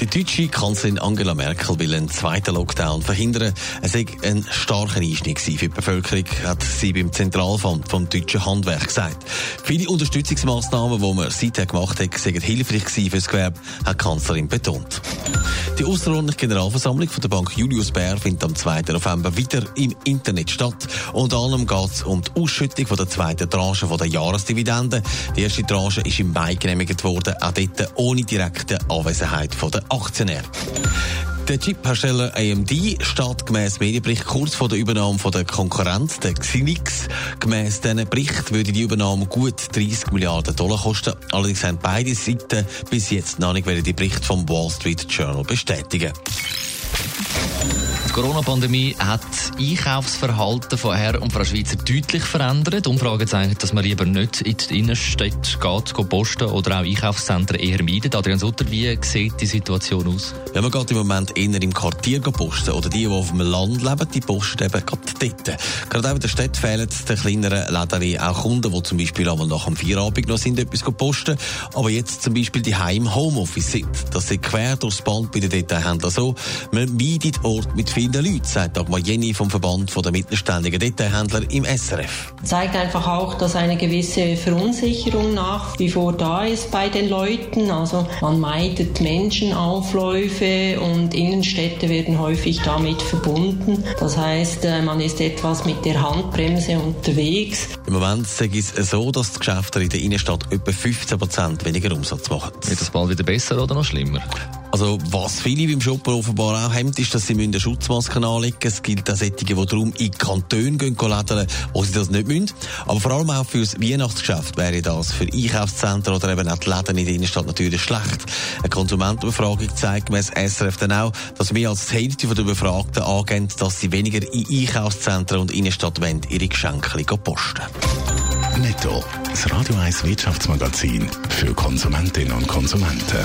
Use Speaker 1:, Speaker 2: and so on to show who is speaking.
Speaker 1: Die deutsche Kanzlerin Angela Merkel will einen zweiten Lockdown verhindern. Es war ein starker Einschnitt für die Bevölkerung, hat sie beim Zentralfonds vom deutschen Handwerk gesagt. Viele Unterstützungsmaßnahmen, die man seither gemacht hat, sind hilfreich für das Gewerbe, hat die Kanzlerin betont. Die außerordentliche Generalversammlung von der Bank Julius Baer findet am 2. November wieder im Internet statt. Unter anderem geht es um die Ausschüttung von der zweiten Tranche der Jahresdividende. Die erste Tranche ist im Mai genehmigt worden, auch dort ohne direkte Anwesenheit von der Aktionäre. Der Chip-Hersteller AMD steht gemäss Medienbericht kurz vor der Übernahme von der Konkurrenz, der Xinix. Gemäss diesem Bericht würde die Übernahme gut 30 Milliarden Dollar kosten. Allerdings haben beide Seiten bis jetzt noch nicht den Bericht vom Wall Street Journal bestätigen.
Speaker 2: Corona-Pandemie hat das Einkaufsverhalten von Herr und Frau Schweizer deutlich verändert. Umfragen zeigen, dass man lieber nicht in die Innenstädte geht, geht posten oder auch Einkaufszentren eher meidet. Adrian Sutter, wie sieht die Situation aus?
Speaker 1: Ja, man geht im Moment eher im Quartier posten oder die, die auf dem Land leben, die posten eben gerade dort. Gerade auch in der Stadt fehlen den kleineren Läden auch Kunden, die zum Beispiel einmal nach dem Feierabend noch sind, etwas posten, aber jetzt zum Beispiel die Heim Homeoffice sind. Das ist quer durchs Band bei den Detailhändlern so. Man meidet Ort mit vielen Leuten, sagt Dagmar Jenny vom Verband der mittelständigen Detailhändler im SRF.
Speaker 3: Zeigt einfach auch, dass eine gewisse Verunsicherung nach wie vor da ist bei den Leuten. Also man meidet Menschenaufläufe und Innenstädte werden häufig damit verbunden. Das heißt, äh, man ist etwas mit der Handbremse unterwegs.
Speaker 1: Im Moment sage ich es so, dass die Geschäfte in der Innenstadt etwa 15% weniger Umsatz machen.
Speaker 2: Wird das bald wieder besser oder noch schlimmer?
Speaker 1: Also, was viele beim Shoppen offenbar auch haben, ist, dass sie eine Schutzmaske anlegen müssen. Es gilt auch solche, die darum in Kantone gehen, lädeln, wo sie das nicht müssen. Aber vor allem auch für das Weihnachtsgeschäft wäre das für Einkaufszentren oder eben auch die Läden in der Innenstadt natürlich schlecht. Eine Konsumentenbefragung zeigt gemäss SRF dann auch, dass mehr als die Hälfte der Befragten angeben, dass sie weniger in Einkaufszentren und Innenstadt wollen, ihre Geschenke posten.
Speaker 4: Netto. Das Radio 1 Wirtschaftsmagazin für Konsumentinnen und Konsumenten.